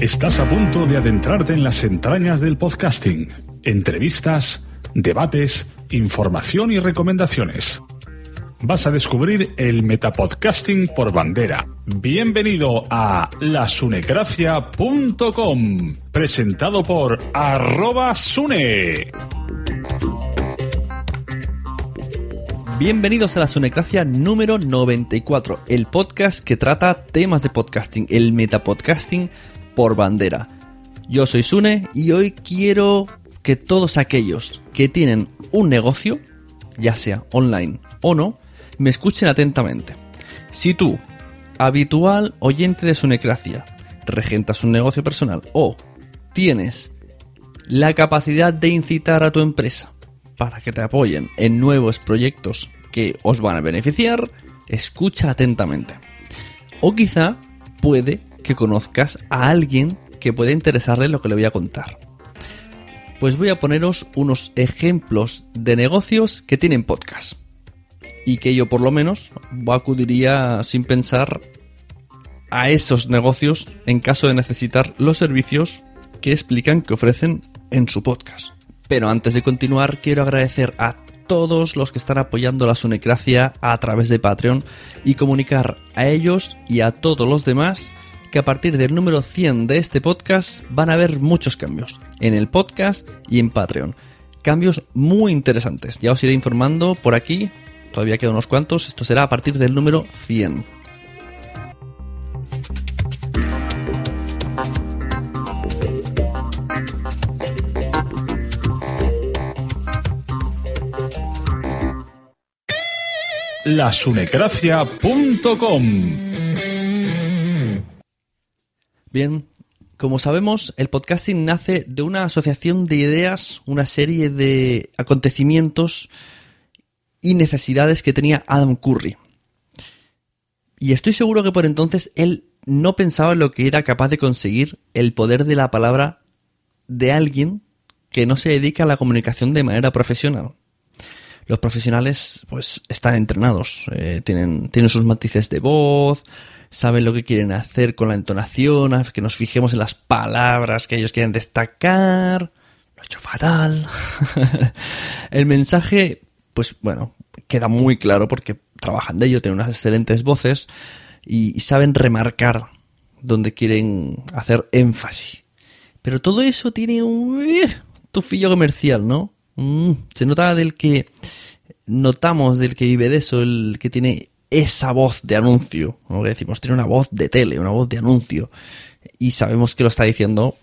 Estás a punto de adentrarte en las entrañas del podcasting. Entrevistas, debates, información y recomendaciones. Vas a descubrir el metapodcasting por bandera. Bienvenido a lasunecracia.com, presentado por arroba sune. Bienvenidos a la Sunecracia número 94, el podcast que trata temas de podcasting, el metapodcasting por bandera. Yo soy Sune y hoy quiero que todos aquellos que tienen un negocio, ya sea online o no, me escuchen atentamente. Si tú, habitual oyente de Sunecracia, regentas un negocio personal o tienes la capacidad de incitar a tu empresa para que te apoyen en nuevos proyectos que os van a beneficiar, escucha atentamente. O quizá puede que conozcas a alguien que puede interesarle lo que le voy a contar. Pues voy a poneros unos ejemplos de negocios que tienen podcast. Y que yo por lo menos acudiría sin pensar a esos negocios en caso de necesitar los servicios que explican que ofrecen en su podcast. Pero antes de continuar, quiero agradecer a todos los que están apoyando la Sunecracia a través de Patreon y comunicar a ellos y a todos los demás que a partir del número 100 de este podcast van a haber muchos cambios en el podcast y en Patreon. Cambios muy interesantes. Ya os iré informando por aquí. Todavía quedan unos cuantos. Esto será a partir del número 100. lasunecracia.com Bien, como sabemos, el podcasting nace de una asociación de ideas, una serie de acontecimientos y necesidades que tenía Adam Curry. Y estoy seguro que por entonces él no pensaba en lo que era capaz de conseguir el poder de la palabra de alguien que no se dedica a la comunicación de manera profesional. Los profesionales, pues, están entrenados, eh, tienen, tienen sus matices de voz, saben lo que quieren hacer con la entonación, que nos fijemos en las palabras que ellos quieren destacar. Lo he hecho fatal. el mensaje, pues bueno, queda muy claro porque trabajan de ello, tienen unas excelentes voces y, saben remarcar donde quieren hacer énfasis. Pero todo eso tiene un eh, tufillo comercial, ¿no? Mm, se nota del que notamos del que vive de eso, el que tiene esa voz de anuncio, ¿no? que decimos, tiene una voz de tele, una voz de anuncio, y sabemos que lo está diciendo,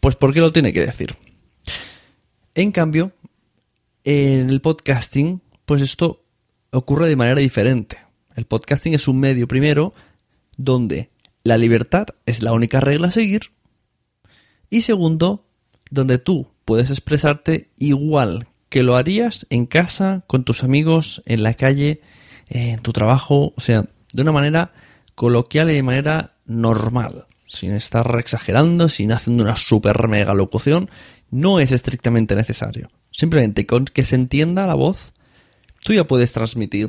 pues ¿por qué lo tiene que decir? En cambio, en el podcasting, pues esto ocurre de manera diferente. El podcasting es un medio, primero, donde la libertad es la única regla a seguir, y segundo, donde tú puedes expresarte igual que lo harías en casa, con tus amigos, en la calle, en tu trabajo, o sea, de una manera coloquial y de manera normal, sin estar exagerando, sin haciendo una super mega locución, no es estrictamente necesario. Simplemente con que se entienda la voz, tú ya puedes transmitir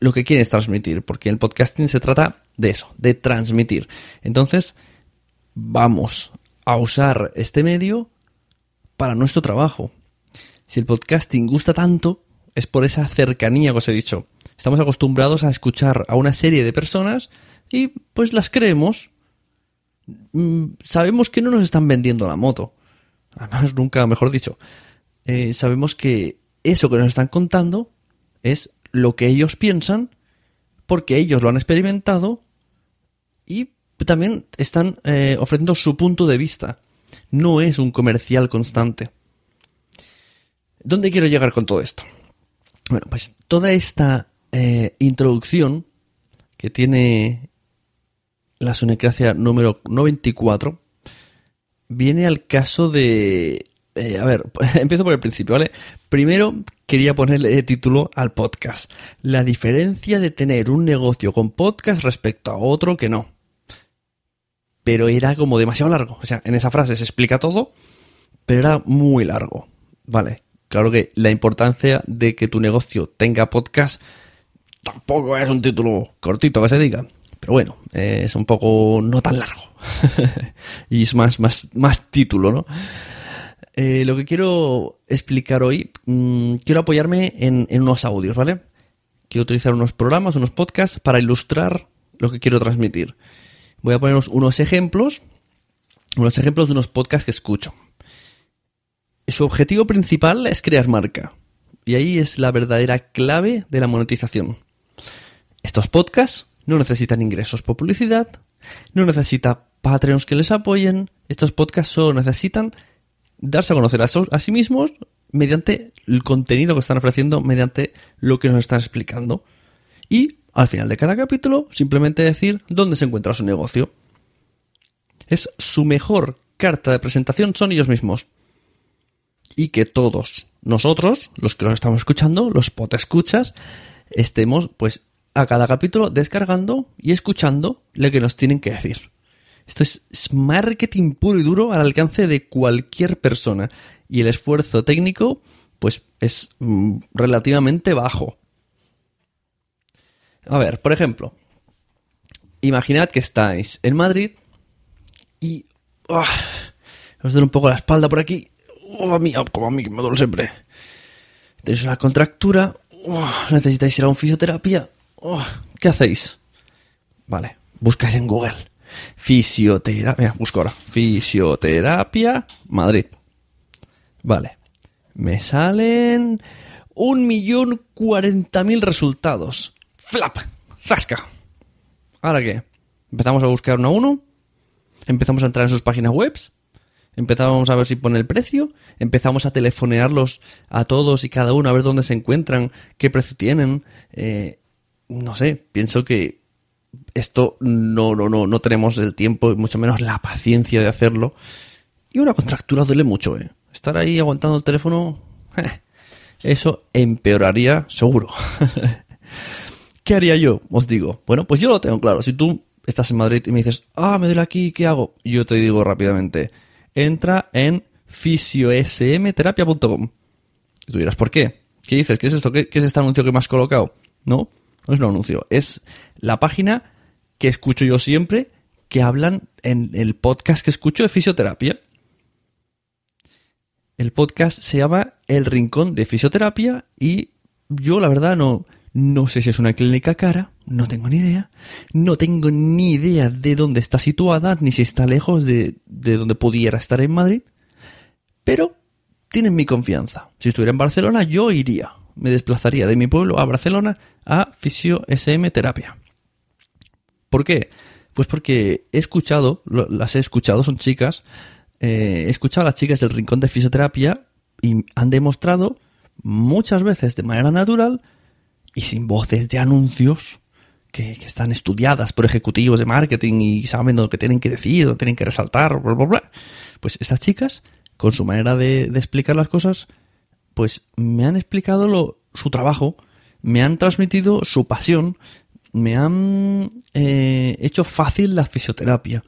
lo que quieres transmitir, porque el podcasting se trata de eso, de transmitir. Entonces, vamos a usar este medio para nuestro trabajo. Si el podcasting gusta tanto, es por esa cercanía que os he dicho. Estamos acostumbrados a escuchar a una serie de personas y pues las creemos. Mm, sabemos que no nos están vendiendo la moto. Además, nunca, mejor dicho. Eh, sabemos que eso que nos están contando es lo que ellos piensan porque ellos lo han experimentado y también están eh, ofreciendo su punto de vista. No es un comercial constante. ¿Dónde quiero llegar con todo esto? Bueno, pues toda esta eh, introducción que tiene la sunecracia número 94 viene al caso de... eh, a ver, empiezo por el principio, ¿vale? Primero quería ponerle título al podcast. La diferencia de tener un negocio con podcast respecto a otro que no. Pero era como demasiado largo. O sea, en esa frase se explica todo, pero era muy largo. Vale, claro que la importancia de que tu negocio tenga podcast tampoco es un título cortito que se diga. Pero bueno, eh, es un poco no tan largo. y es más, más, más título, ¿no? Eh, lo que quiero explicar hoy, mm, quiero apoyarme en, en unos audios, ¿vale? Quiero utilizar unos programas, unos podcasts para ilustrar lo que quiero transmitir. Voy a poneros unos ejemplos, unos ejemplos de unos podcasts que escucho. Su objetivo principal es crear marca. Y ahí es la verdadera clave de la monetización. Estos podcasts no necesitan ingresos por publicidad, no necesitan Patreons que les apoyen. Estos podcasts solo necesitan darse a conocer a, sí mismos mediante el contenido que están ofreciendo, mediante lo que nos están explicando. Y al final de cada capítulo, simplemente decir dónde se encuentra su negocio. Es su mejor carta de presentación, son ellos mismos. Y que todos nosotros, los que los estamos escuchando, los escuchas, estemos, pues, a cada capítulo descargando y escuchando lo que nos tienen que decir. Esto es marketing puro y duro al alcance de cualquier persona. Y el esfuerzo técnico, pues, es mm, relativamente bajo. A ver, por ejemplo, imaginad que estáis en Madrid y ¡ah! os duele un poco la espalda por aquí. ¡Oh, a mí, como a mí, que me duele siempre. Tenéis una contractura, ¡oh! necesitáis ir a un fisioterapia. ¡Oh! ¿Qué hacéis? Vale, buscáis en Google. Fisioterapia, busco ahora. Fisioterapia Madrid. Vale. Me salen un millón cuarenta mil resultados. ¡Flap! ¡Zasca! ¿Ahora qué? Empezamos a buscar uno a uno. Empezamos a entrar en sus páginas webs. Empezamos a ver si pone el precio. Empezamos a telefonearlos a todos y cada uno a ver dónde se encuentran, qué precio tienen. Eh, no sé, pienso que esto no, no, no, no tenemos el tiempo y mucho menos la paciencia de hacerlo. Y una contractura duele mucho, ¿eh? Estar ahí aguantando el teléfono, eso empeoraría seguro. ¿Qué haría yo? Os digo. Bueno, pues yo lo tengo claro. Si tú estás en Madrid y me dices, ah, me duele aquí, ¿qué hago? Yo te digo rápidamente, entra en fisiosmterapia.com. Y tú dirás, ¿por qué? ¿Qué dices? ¿Qué es esto? ¿Qué, qué es este anuncio que me has colocado? No, no es un anuncio. Es la página que escucho yo siempre que hablan en el podcast que escucho de fisioterapia. El podcast se llama El Rincón de Fisioterapia y yo la verdad no, no sé si es una clínica cara, no tengo ni idea. No tengo ni idea de dónde está situada, ni si está lejos de, de donde pudiera estar en Madrid. Pero tienen mi confianza. Si estuviera en Barcelona, yo iría. Me desplazaría de mi pueblo a Barcelona a Fisio SM Terapia. ¿Por qué? Pues porque he escuchado, las he escuchado, son chicas, eh, he escuchado a las chicas del rincón de fisioterapia y han demostrado muchas veces de manera natural y sin voces de anuncios que, que están estudiadas por ejecutivos de marketing y saben lo que tienen que decir, lo que tienen que resaltar, bla, bla, bla. Pues estas chicas, con su manera de, de explicar las cosas, pues me han explicado lo, su trabajo, me han transmitido su pasión, me han eh, hecho fácil la fisioterapia.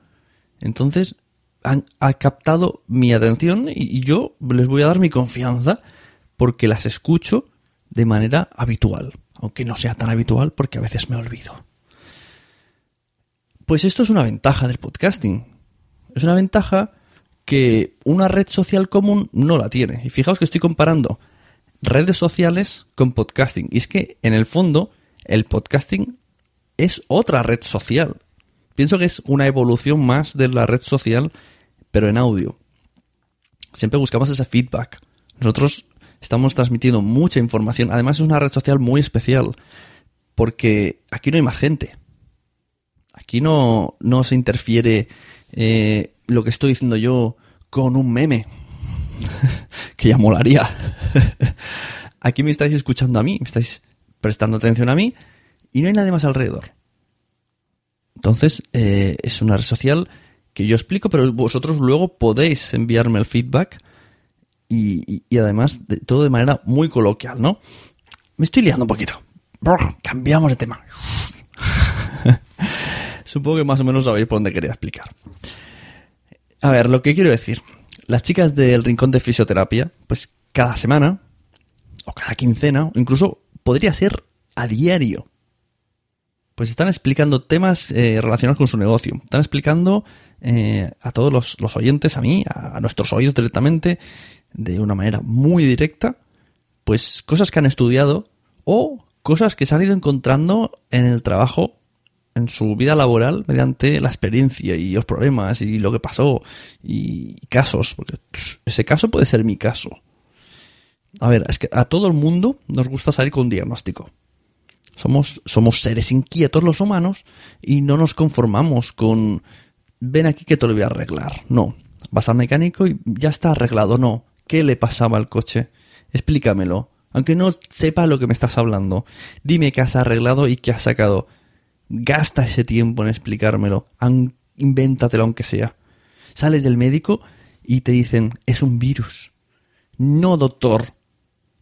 Entonces, han, ha captado mi atención y, y yo les voy a dar mi confianza porque las escucho de manera habitual, aunque no sea tan habitual porque a veces me olvido. Pues esto es una ventaja del podcasting. Es una ventaja que una red social común no la tiene. Y fijaos que estoy comparando redes sociales con podcasting. Y es que, en el fondo, el podcasting es otra red social. Pienso que es una evolución más de la red social, pero en audio. Siempre buscamos ese feedback. Nosotros estamos transmitiendo mucha información. Además, es una red social muy especial. Porque aquí no hay más gente. Aquí no, no se interfiere eh, lo que estoy diciendo yo con un meme. que ya molaría. Aquí me estáis escuchando a mí, me estáis prestando atención a mí y no hay nadie más alrededor. Entonces, eh, es una red social que yo explico, pero vosotros luego podéis enviarme el feedback y, además de, todo de manera muy coloquial, ¿no? Me estoy liando un poquito. Cambiamos de tema. Supongo que más o menos sabéis por dónde quería explicar. A ver, lo que quiero decir. Las chicas del Rincón de Fisioterapia, pues cada semana, o cada quincena, o incluso podría ser a diario, pues están explicando temas eh, relacionados con su negocio. Están explicando eh, a todos los, los, oyentes, a mí, a, a nuestros oídos directamente, de una manera muy directa, pues cosas que han estudiado o cosas que se han ido encontrando en el trabajo, en su vida laboral, mediante la experiencia y los problemas y lo que pasó y casos, porque ese caso puede ser mi caso. A ver, es que a todo el mundo nos gusta salir con un diagnóstico. Somos, somos seres inquietos los humanos y no nos conformamos con ven aquí que te lo voy a arreglar. No, vas al mecánico y ya está arreglado. No, ¿qué le pasaba al coche? Explícamelo aunque no sepa lo que me estás hablando. Dime qué has arreglado y qué has sacado. Gasta ese tiempo en explicármelo. Invéntatelo aunque sea. Sales del médico y te dicen, es un virus. No, doctor.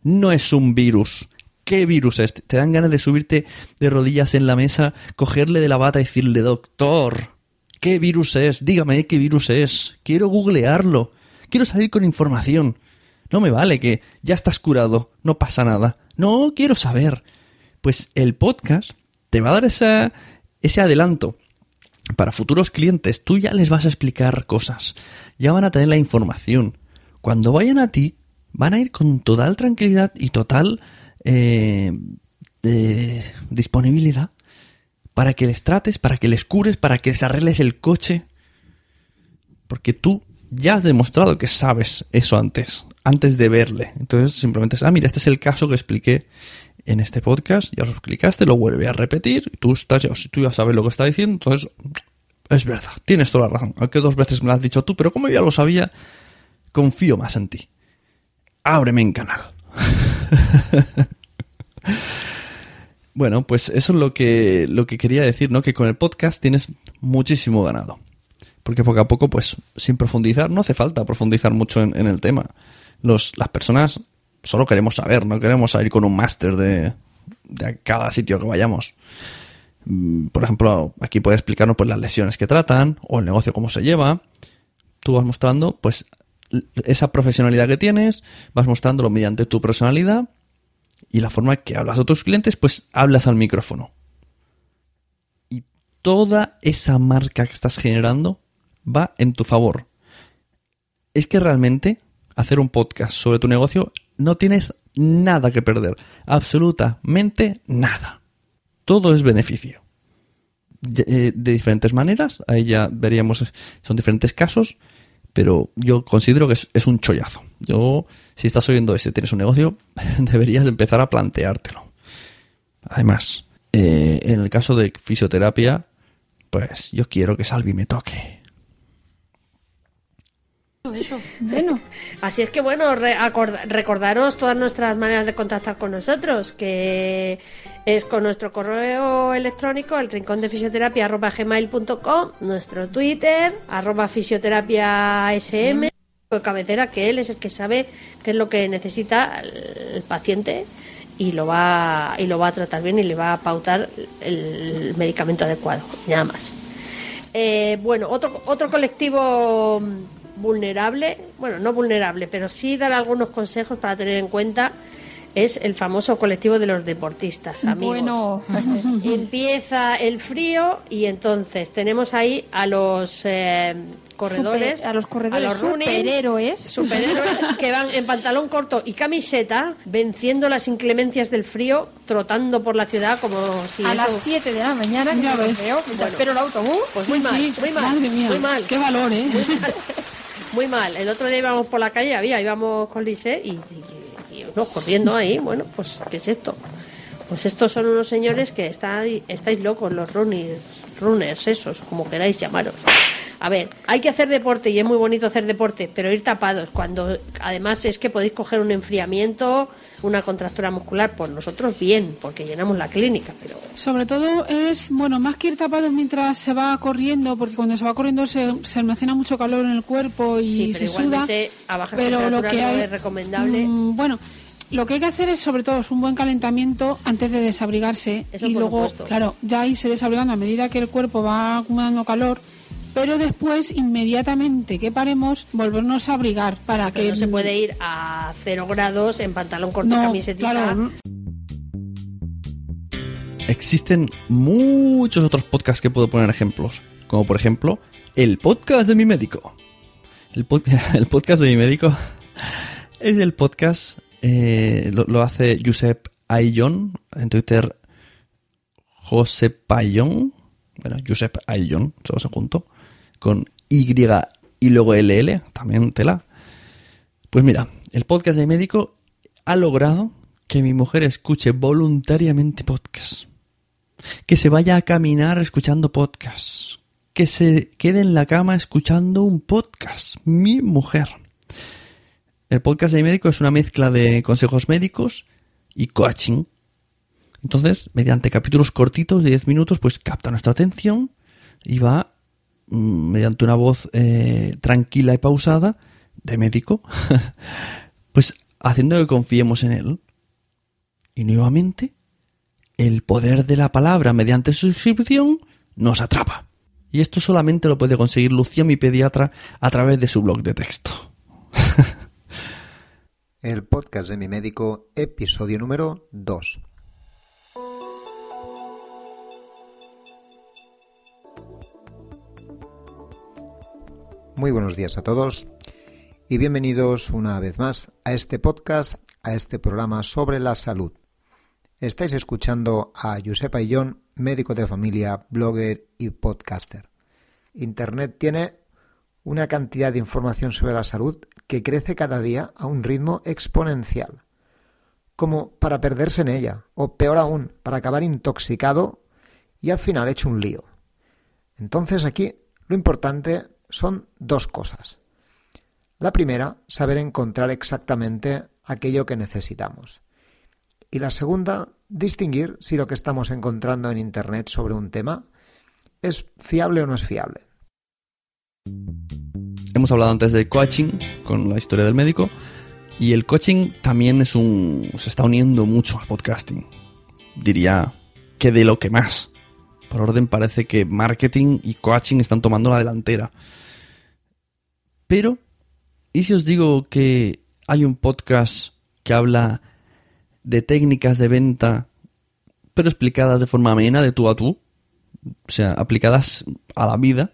No es un virus. ¿Qué virus es? Te dan ganas de subirte de rodillas en la mesa, cogerle de la bata y decirle, doctor, ¿qué virus es? Dígame qué virus es. Quiero googlearlo. Quiero salir con información. No me vale que ya estás curado, no pasa nada. No quiero saber. Pues el podcast te va a dar ese, ese adelanto. Para futuros clientes, tú ya les vas a explicar cosas. Ya van a tener la información. Cuando vayan a ti, van a ir con total tranquilidad y total eh, eh, disponibilidad para que les trates, para que les cures, para que les arregles el coche. Porque tú ya has demostrado que sabes eso antes, antes de verle. Entonces simplemente es, ah, mira, este es el caso que expliqué en este podcast, ya lo explicaste, lo vuelve a repetir, tú, estás, tú ya sabes lo que está diciendo, entonces es verdad, tienes toda la razón, aunque dos veces me lo has dicho tú, pero como ya lo sabía, confío más en ti. Ábreme en canal. bueno, pues eso es lo que, lo que quería decir, ¿no? Que con el podcast tienes muchísimo ganado porque poco a poco, pues sin profundizar, no hace falta profundizar mucho en, el tema. Los, las personas solo queremos saber, no queremos salir con un máster de, cada sitio que vayamos. Mm, por ejemplo, aquí puede explicarnos pues, las lesiones que tratan o el negocio cómo se lleva. Tú vas mostrando pues esa profesionalidad que tienes, vas mostrándolo mediante tu personalidad y la forma que hablas a tus clientes, pues hablas al micrófono. Y toda esa marca que estás generando va en tu favor. Es que realmente hacer un podcast sobre tu negocio no tienes nada que perder. Absolutamente nada. Todo es beneficio. Eh, de diferentes maneras, ahí ya veríamos, son diferentes casos, pero yo considero que es, un chollazo. Yo, si estás oyendo esto y tienes un negocio, deberías empezar a planteártelo. Además, eh, en el caso de fisioterapia, pues yo quiero que Salvi me toque. Eso, bueno. Así es que bueno, recordaros todas nuestras maneras de contactar con nosotros, que es con nuestro correo electrónico, el rincón de fisioterapia arroba gmail.com, nuestro Twitter, arroba fisioterapia sm, cabecera, que él es el que sabe qué es lo que necesita el paciente y lo va y lo va a tratar bien y le va a pautar el medicamento adecuado, nada más. Eh, bueno, otro, otro colectivo vulnerable, bueno, no vulnerable, pero sí dar algunos consejos para tener en cuenta es el famoso colectivo de los deportistas, amigos. Bueno. Empieza el frío y entonces tenemos ahí a los eh, corredores, a los corredores, a los superhéroes, superhéroes que van en pantalón corto y camiseta, venciendo las inclemencias del frío, trotando por la ciudad como si a las 7 de la mañana, ya ves. Veo, espero el autobús. Pues muy, mal, muy mal, muy mal, Qué valor, ¿eh? Muy mal. El otro día íbamos por la calle, había, íbamos con Lise y, no, corriendo ahí. Bueno, pues, ¿qué es esto? Pues estos son unos señores que está, estáis locos, los runners, runners, esos, como queráis llamaros. A ver, hay que hacer deporte y es muy bonito hacer deporte, pero ir tapados cuando además es que podéis coger un enfriamiento, una contractura muscular, pues nosotros bien, porque llenamos la clínica, pero sobre todo es, bueno, más que ir tapados mientras se va corriendo, porque cuando se va corriendo se, almacena mucho calor en el cuerpo y se suda, a pero lo que hay, es recomendable. Mm, bueno, lo que hay que hacer es sobre todo es un buen calentamiento antes de desabrigarse y luego, claro, ya se desabrigando a medida que el cuerpo va acumulando calor pero después inmediatamente que paremos volvernos a abrigar para que no se puede ir a cero grados en pantalón corto no, camiseta existen muchos otros podcasts que puedo poner ejemplos como por ejemplo el podcast de mi médico. El, el podcast de mi médico es el podcast eh, lo, hace Josep Ayllon en Twitter José Payón bueno, Josep Ayllon todos junto con Y y luego LL, también tela. Pues mira, el podcast de médico ha logrado que mi mujer escuche voluntariamente podcast. Que se vaya a caminar escuchando podcast. Que se quede en la cama escuchando un podcast. Mi mujer. El podcast de médico es una mezcla de consejos médicos y coaching. Entonces, mediante capítulos cortitos de 10 minutos, pues capta nuestra atención y va mediante una voz eh, tranquila y pausada de médico, pues haciendo que confiemos en él. Y nuevamente, el poder de la palabra mediante su suscripción nos atrapa. Y esto solamente lo puede conseguir Lucía, mi pediatra, a través de su blog de texto. el podcast de mi médico, episodio número 2. Muy buenos días a todos y bienvenidos una vez más a este podcast, a este programa sobre la salud. Estáis escuchando a Josep Ayllón, médico de familia, blogger y podcaster. Internet tiene una cantidad de información sobre la salud que crece cada día a un ritmo exponencial, como para perderse en ella, o peor aún, para acabar intoxicado y al final hecho un lío. Entonces aquí lo importante son dos cosas. La primera, saber encontrar exactamente aquello que necesitamos. Y la segunda, distinguir si lo que estamos encontrando en Internet sobre un tema es fiable o no es fiable. Hemos hablado antes de coaching con la historia del médico y el coaching también es un se está uniendo mucho al podcasting. Diría que de lo que más. Por orden parece que marketing y coaching están tomando la delantera. Pero, ¿y si os digo que hay un podcast que habla de técnicas de venta, pero explicadas de forma amena, de tú a tú? O sea, aplicadas a la vida.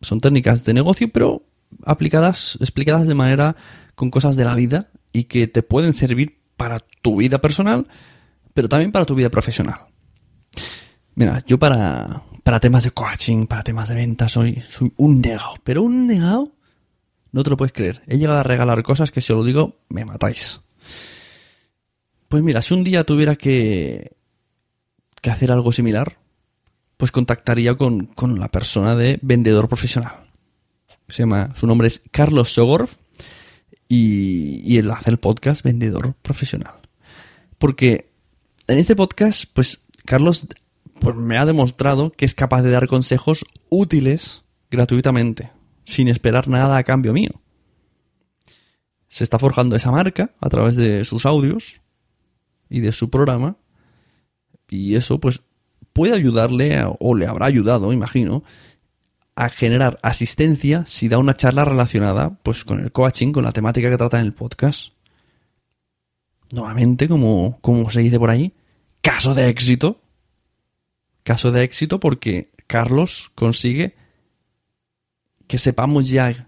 Son técnicas de negocio, pero aplicadas, explicadas de manera con cosas de la vida y que te pueden servir para tu vida personal, pero también para tu vida profesional. Mira, yo para, para temas de coaching, para temas de venta, soy, soy un negado. Pero un negado, no te lo puedes creer. He llegado a regalar cosas que si os lo digo, me matáis. Pues mira, si un día tuviera que, que hacer algo similar, pues contactaría con, con la persona de vendedor profesional. Se llama, su nombre es Carlos Sogorf y, y él hace el podcast Vendedor Profesional. Porque en este podcast, pues Carlos pues me ha demostrado que es capaz de dar consejos útiles gratuitamente, sin esperar nada a cambio mío. Se está forjando esa marca a través de sus audios y de su programa, y eso pues puede ayudarle, o le habrá ayudado, imagino, a generar asistencia si da una charla relacionada pues con el coaching, con la temática que trata en el podcast. Nuevamente, como, como se dice por ahí, caso de éxito caso de éxito porque Carlos consigue que sepamos ya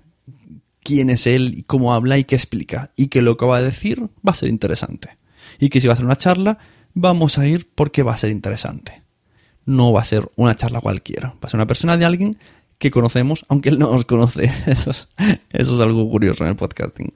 quién es él y cómo habla y qué explica. Y que lo que va a decir va a ser interesante. Y que si va a hacer una charla, vamos a ir porque va a ser interesante. No va a ser una charla cualquiera. Va a ser una persona de alguien que conocemos, aunque él no nos conoce. Eso es, eso es algo curioso en el podcasting.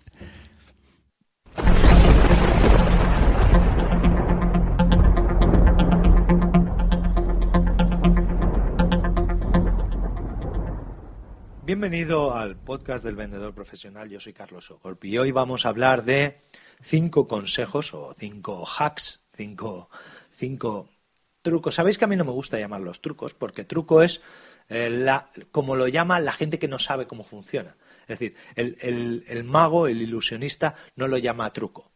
Bienvenido al podcast del vendedor profesional. Yo soy Carlos Ocorpi y hoy vamos a hablar de cinco consejos o cinco hacks, cinco, cinco trucos. Sabéis que a mí no me gusta llamarlos trucos porque truco es eh, la, como lo llama la gente que no sabe cómo funciona. Es decir, el, el mago, el ilusionista, no lo llama truco,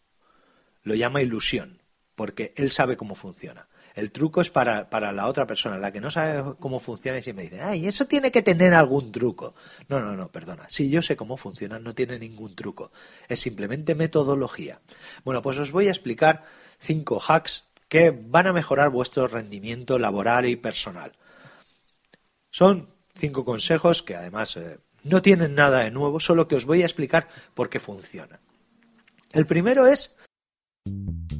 lo llama ilusión porque él sabe cómo funciona. El truco es para, para la otra persona, la que no sabe cómo funciona y siempre dice, ay, eso tiene que tener algún truco. No, no, no, perdona. Si yo sé cómo funciona, no tiene ningún truco. Es simplemente metodología. Bueno, pues os voy a explicar cinco hacks que van a mejorar vuestro rendimiento laboral y personal. Son cinco consejos que además eh, no tienen nada de nuevo, solo que os voy a explicar por qué funcionan. El primero es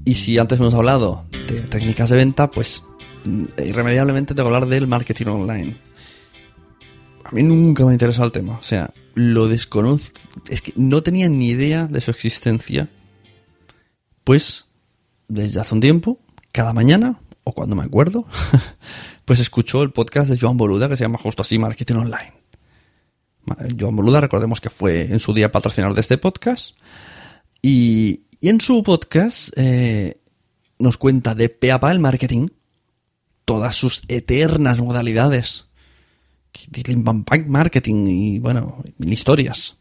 y si antes hemos hablado de técnicas de venta, pues mm, irremediablemente tengo que hablar del marketing online. A mí nunca me ha interesado el tema. O sea, lo desconozco. Es que no tenía ni idea de su existencia. Pues, desde hace un tiempo, cada mañana, o cuando me acuerdo, pues escucho el podcast de Joan Boluda que se llama justo así Marketing Online. Joan Boluda, recordemos que fue en su día patrocinador de este podcast. Y, y en su podcast eh, nos cuenta de pe a pa el marketing, todas sus eternas modalidades, marketing y bueno, historias.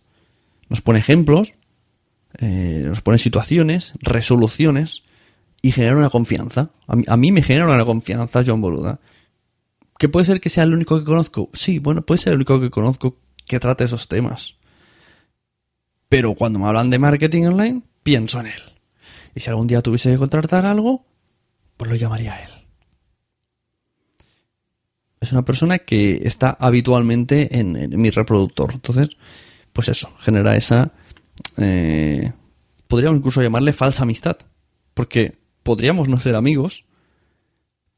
Nos pone ejemplos, eh, nos pone situaciones, resoluciones y genera una confianza. A mí, me genera una confianza John Boluda. ¿Que puede ser que sea el único que conozco? Sí, bueno, puede ser el único que conozco que trate esos temas. Pero cuando me hablan de marketing online, pienso en él. Y si algún día tuviese que contratar algo, pues lo llamaría a él. Es una persona que está habitualmente en, mi reproductor. Entonces, pues eso, genera esa... Eh, podríamos incluso llamarle falsa amistad. Porque podríamos no ser amigos,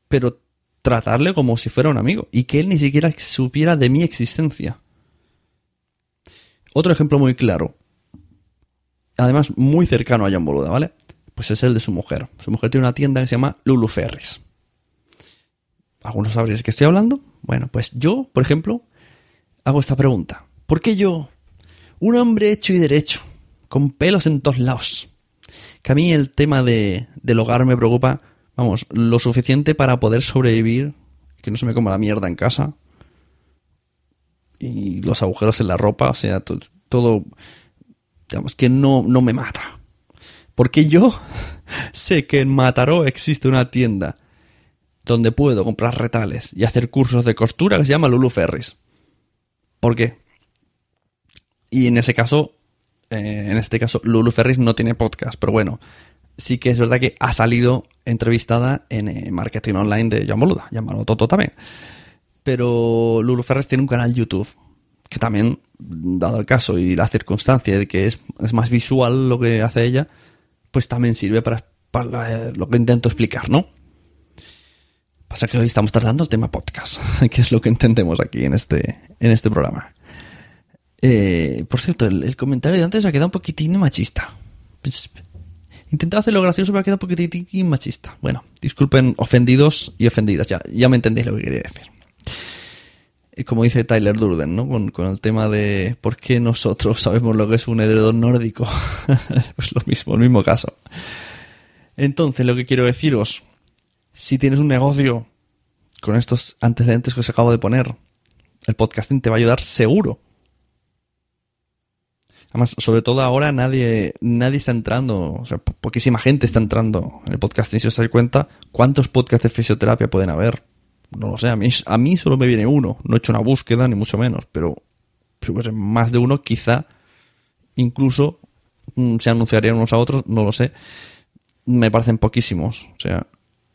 pero tratarle como si fuera un amigo. Y que él ni siquiera supiera de mi existencia. Otro ejemplo muy claro además muy cercano a John Boluda, ¿vale? Pues es el de su mujer. Su mujer tiene una tienda que se llama Lulu Ferris. ¿Algunos sabréis qué estoy hablando? Bueno, pues yo, por ejemplo, hago esta pregunta. ¿Por qué yo, un hombre hecho y derecho, con pelos en todos lados, que a mí el tema de, del hogar me preocupa, vamos, lo suficiente para poder sobrevivir, que no se me coma la mierda en casa, y los agujeros en la ropa, o sea, todo digamos que no, no me mata. Porque yo sé que en Mataró existe una tienda donde puedo comprar retales y hacer cursos de costura que se llama Lulu Ferris. ¿Por qué? Y en ese caso, eh, en este caso, Lulu Ferris no tiene podcast, pero bueno, sí que es verdad que ha salido entrevistada en eh, Marketing Online de John Boluda, llamado Toto también. Pero Lulu Ferris tiene un canal YouTube que también, dado el caso y la circunstancia de que es, más visual lo que hace ella, pues también sirve para, lo que intento explicar, ¿no? Pasa que hoy estamos tratando el tema podcast, que es lo que entendemos aquí en este, en este programa. Eh, por cierto, el, comentario de antes ha quedado un poquitín machista. Pues, hacerlo gracioso, pero ha quedado un poquitín machista. Bueno, disculpen ofendidos y ofendidas, ya, ya me entendéis lo que quería decir como dice Tyler Durden, ¿no? Con, el tema de por qué nosotros sabemos lo que es un edredón nórdico. pues lo mismo, el mismo caso. Entonces, lo que quiero deciros, si tienes un negocio con estos antecedentes que os acabo de poner, el podcasting te va a ayudar seguro. Además, sobre todo ahora nadie, nadie está entrando, o sea, poquísima gente está entrando en el podcasting. Si os dais cuenta, ¿cuántos podcasts de fisioterapia pueden haber? No lo sé, a mí, a mí solo me viene uno. No he hecho una búsqueda, ni mucho menos, pero si hubiese más de uno, quizá incluso mm, se anunciarían unos a otros, no lo sé. Me parecen poquísimos. O sea,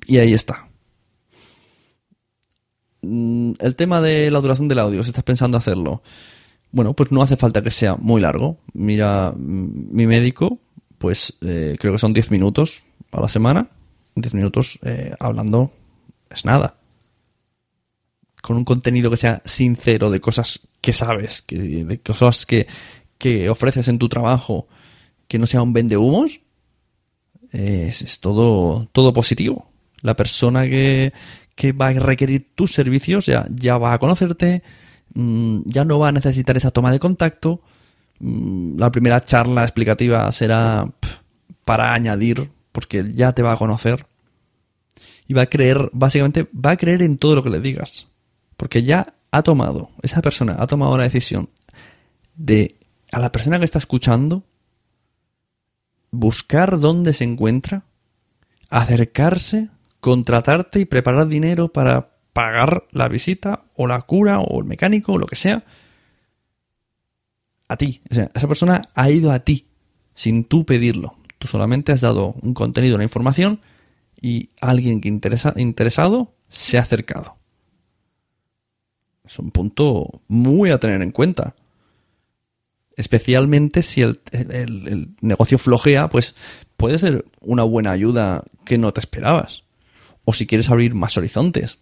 y ahí está. Mm, el tema de la duración del audio, si estás pensando hacerlo, bueno, pues no hace falta que sea muy largo. Mira, mm, mi médico, pues eh, creo que son 10 minutos a la semana. 10 minutos eh, hablando es nada con un contenido que sea sincero de cosas que sabes, que, de cosas que, ofreces en tu trabajo, que no sea un vende humos, es, todo, todo positivo. La persona que, va a requerir tus servicios ya, ya va a conocerte, mm, ya no va a necesitar esa toma de contacto. Mm, la primera charla explicativa será para añadir, porque ya te va a conocer. Y va a creer, básicamente, va a creer en todo lo que le digas. Porque ya ha tomado, esa persona ha tomado la decisión de a la persona que está escuchando buscar dónde se encuentra, acercarse, contratarte y preparar dinero para pagar la visita o la cura o el mecánico o lo que sea. A ti. O sea, esa persona ha ido a ti sin tú pedirlo. Tú solamente has dado un contenido, una información y alguien que interesa, interesado se ha acercado. Es un punto muy a tener en cuenta. Especialmente si el, el, negocio flojea, pues puede ser una buena ayuda que no te esperabas. O si quieres abrir más horizontes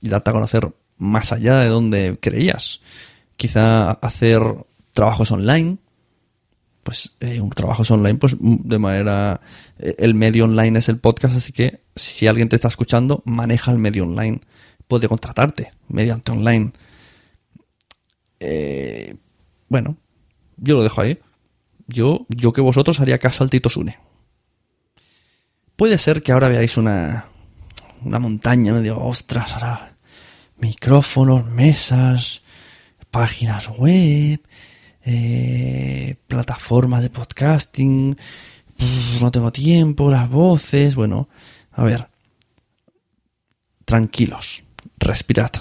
y darte a conocer más allá de donde creías. Quizá hacer trabajos online. Pues eh, un trabajos online, pues de manera. Eh, el medio online es el podcast, así que si alguien te está escuchando, maneja el medio online. Puede contratarte mediante online. Eh, bueno, yo lo dejo ahí. Yo, yo que vosotros haría caso al Tito Sune. Puede ser que ahora veáis una, una montaña, me digo, ostras, ahora micrófonos, mesas, páginas web, eh, plataformas de podcasting, no tengo tiempo, las voces, bueno, a ver, tranquilos, respirad.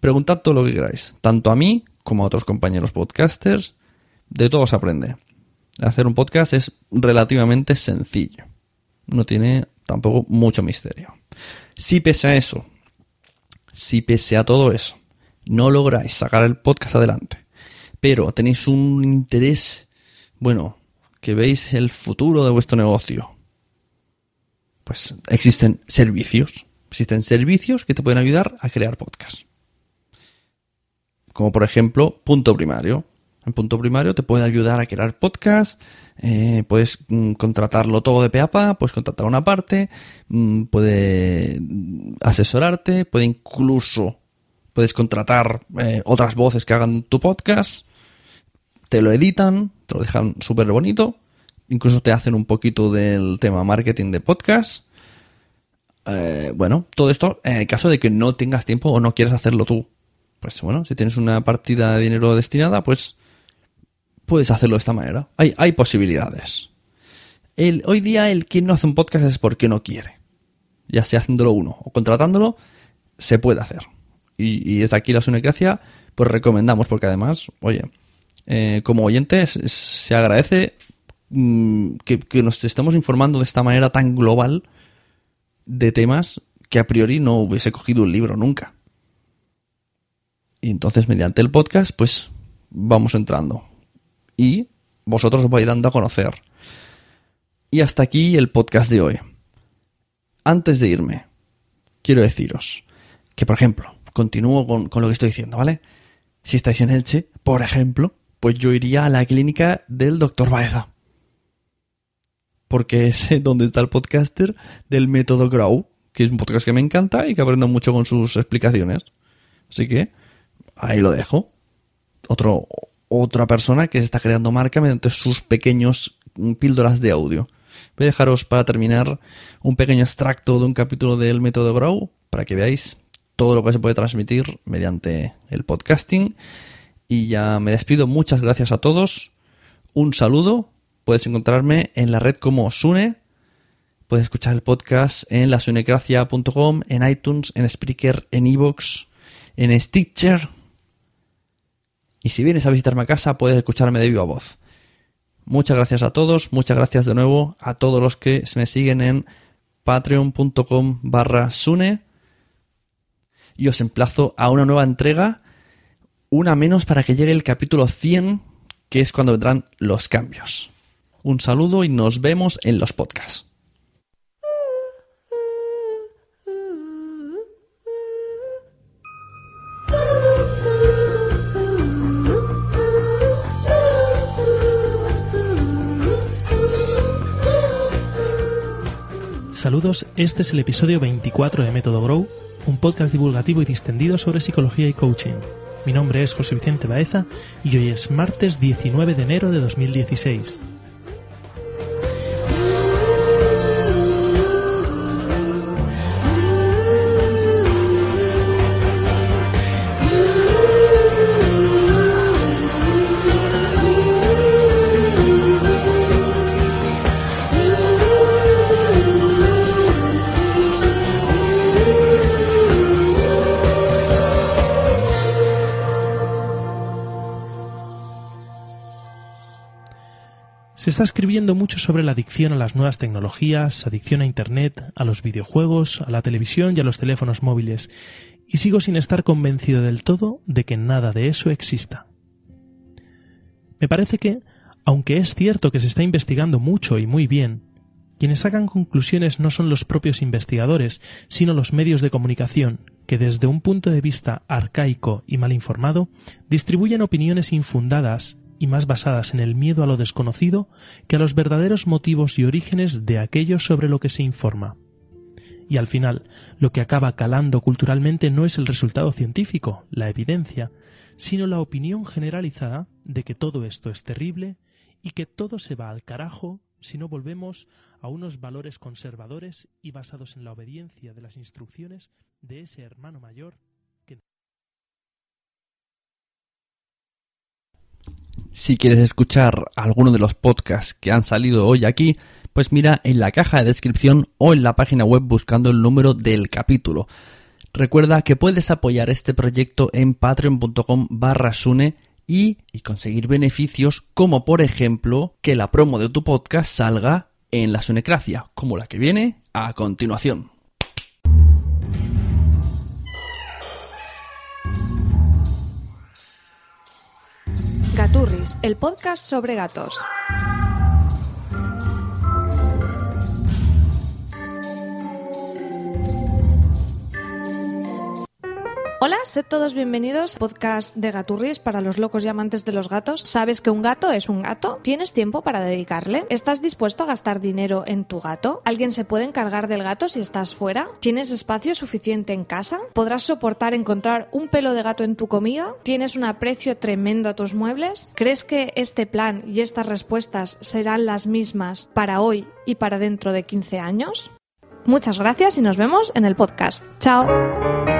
Preguntad todo lo que queráis, tanto a mí como a otros compañeros podcasters, de todo se aprende. Hacer un podcast es relativamente sencillo, no tiene tampoco mucho misterio. Si pese a eso, si pese a todo eso, no lográis sacar el podcast adelante, pero tenéis un interés, bueno, que veis el futuro de vuestro negocio, pues existen servicios. Existen servicios que te pueden ayudar a crear podcast. Como por ejemplo, punto primario. En punto primario te puede ayudar a crear podcast, eh, puedes mm, contratarlo todo de peapa, puedes contratar una parte, mm, puede asesorarte, puede incluso puedes contratar eh, otras voces que hagan tu podcast, te lo editan, te lo dejan súper bonito, incluso te hacen un poquito del tema marketing de podcast. Eh, bueno, todo esto en el caso de que no tengas tiempo o no quieras hacerlo tú. Pues bueno, si tienes una partida de dinero destinada, pues puedes hacerlo de esta manera. Hay, hay posibilidades. El, hoy día el que no hace un podcast es porque no quiere. Ya sea haciéndolo uno o contratándolo, se puede hacer. Y, desde aquí la Sunecracia, pues recomendamos, porque además, oye, eh, como oyentes, se agradece mm, que, que, nos estemos informando de esta manera tan global de temas que a priori no hubiese cogido un libro nunca. Y entonces, mediante el podcast, pues vamos entrando y vosotros os vais dando a conocer. Y hasta aquí el podcast de hoy. Antes de irme, quiero deciros que, por ejemplo, continúo con, lo que estoy diciendo, ¿vale? Si estáis en Elche, por ejemplo, pues yo iría a la clínica del doctor Baeza. Porque es donde está el podcaster del método Grow, que es un podcast que me encanta y que aprendo mucho con sus explicaciones. Así que ahí lo dejo. Otra persona que se está creando marca mediante sus pequeños píldoras de audio. Voy a dejaros para terminar un pequeño extracto de un capítulo del método Grow para que veáis todo lo que se puede transmitir mediante el podcasting. Y ya me despido. Muchas gracias a todos. Un saludo. Puedes encontrarme en la red como Sune. Puedes escuchar el podcast en lasunecracia.com, en iTunes, en Spreaker, en Evox, en Stitcher y si vienes a visitarme a casa, puedes escucharme de viva voz. Muchas gracias a todos, muchas gracias de nuevo a todos los que me siguen en patreon.com barra sune. Y os emplazo a una nueva entrega, una menos para que llegue el capítulo 100, que es cuando vendrán los cambios. Un saludo y nos vemos en los podcasts. Saludos, este es el episodio 24 de Método Grow, un podcast divulgativo y distendido sobre psicología y coaching. Mi nombre es José Vicente Baeza y hoy es martes 19 de enero de 2016. Se está escribiendo mucho sobre la adicción a las nuevas tecnologías, adicción a Internet, a los videojuegos, a la televisión y a los teléfonos móviles, y sigo sin estar convencido del todo de que nada de eso exista. Me parece que, aunque es cierto que se está investigando mucho y muy bien, quienes sacan conclusiones no son los propios investigadores, sino los medios de comunicación, que desde un punto de vista arcaico y mal informado, distribuyen opiniones infundadas y más basadas en el miedo a lo desconocido que a los verdaderos motivos y orígenes de aquello sobre lo que se informa. Y al final, lo que acaba calando culturalmente no es el resultado científico, la evidencia, sino la opinión generalizada de que todo esto es terrible y que todo se va al carajo si no volvemos a unos valores conservadores y basados en la obediencia de las instrucciones de ese hermano mayor Si quieres escuchar alguno de los podcasts que han salido hoy aquí, pues mira en la caja de descripción o en la página web buscando el número del capítulo. Recuerda que puedes apoyar este proyecto en patreon.com barra sune y, y conseguir beneficios como por ejemplo que la promo de tu podcast salga en la Sunecracia, como la que viene a continuación. Gaturris, el podcast sobre gatos. Hola, sed todos bienvenidos al podcast de Gaturris para los locos y amantes de los gatos. ¿Sabes que un gato es un gato? ¿Tienes tiempo para dedicarle? ¿Estás dispuesto a gastar dinero en tu gato? ¿Alguien se puede encargar del gato si estás fuera? ¿Tienes espacio suficiente en casa? ¿Podrás soportar encontrar un pelo de gato en tu comida? ¿Tienes un aprecio tremendo a tus muebles? ¿Crees que este plan y estas respuestas serán las mismas para hoy y para dentro de 15 años? Muchas gracias y nos vemos en el podcast. Chao.